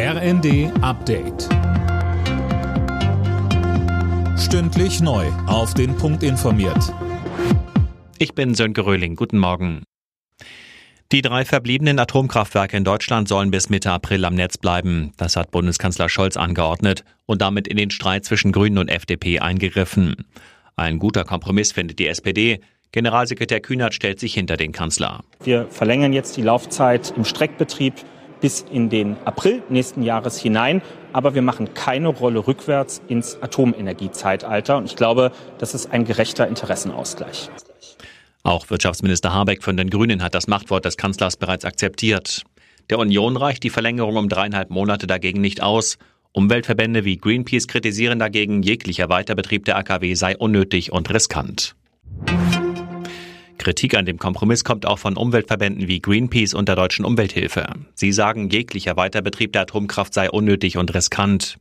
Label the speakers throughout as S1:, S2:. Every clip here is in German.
S1: RND Update. Stündlich neu. Auf den Punkt informiert.
S2: Ich bin Sönke Röhling. Guten Morgen. Die drei verbliebenen Atomkraftwerke in Deutschland sollen bis Mitte April am Netz bleiben. Das hat Bundeskanzler Scholz angeordnet und damit in den Streit zwischen Grünen und FDP eingegriffen. Ein guter Kompromiss findet die SPD. Generalsekretär Kühnert stellt sich hinter den Kanzler.
S3: Wir verlängern jetzt die Laufzeit im Streckbetrieb bis in den April nächsten Jahres hinein. Aber wir machen keine Rolle rückwärts ins Atomenergiezeitalter. Und ich glaube, das ist ein gerechter Interessenausgleich.
S2: Auch Wirtschaftsminister Habeck von den Grünen hat das Machtwort des Kanzlers bereits akzeptiert. Der Union reicht die Verlängerung um dreieinhalb Monate dagegen nicht aus. Umweltverbände wie Greenpeace kritisieren dagegen, jeglicher Weiterbetrieb der AKW sei unnötig und riskant. Kritik an dem Kompromiss kommt auch von Umweltverbänden wie Greenpeace und der Deutschen Umwelthilfe. Sie sagen, jeglicher Weiterbetrieb der Atomkraft sei unnötig und riskant.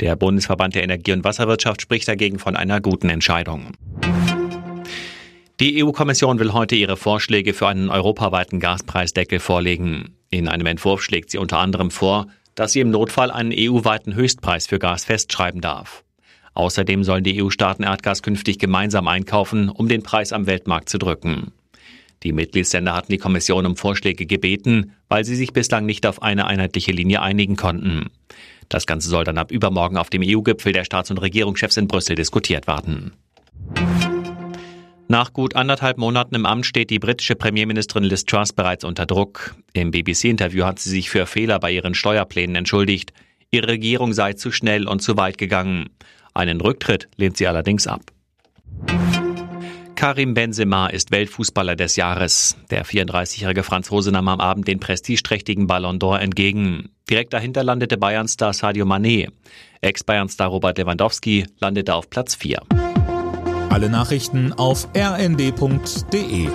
S2: Der Bundesverband der Energie- und Wasserwirtschaft spricht dagegen von einer guten Entscheidung. Die EU-Kommission will heute ihre Vorschläge für einen europaweiten Gaspreisdeckel vorlegen. In einem Entwurf schlägt sie unter anderem vor, dass sie im Notfall einen EU-weiten Höchstpreis für Gas festschreiben darf. Außerdem sollen die EU-Staaten Erdgas künftig gemeinsam einkaufen, um den Preis am Weltmarkt zu drücken. Die Mitgliedsländer hatten die Kommission um Vorschläge gebeten, weil sie sich bislang nicht auf eine einheitliche Linie einigen konnten. Das Ganze soll dann ab übermorgen auf dem EU-Gipfel der Staats- und Regierungschefs in Brüssel diskutiert werden. Nach gut anderthalb Monaten im Amt steht die britische Premierministerin Liz Truss bereits unter Druck. Im BBC-Interview hat sie sich für Fehler bei ihren Steuerplänen entschuldigt. Ihre Regierung sei zu schnell und zu weit gegangen. Einen Rücktritt lehnt sie allerdings ab. Karim Benzema ist Weltfußballer des Jahres. Der 34-jährige Franzose nahm am Abend den prestigeträchtigen Ballon d'Or entgegen. Direkt dahinter landete Bayern-Star Sadio Mané. Ex-Bayern-Star Robert Lewandowski landete auf Platz 4.
S1: Alle Nachrichten auf rnd.de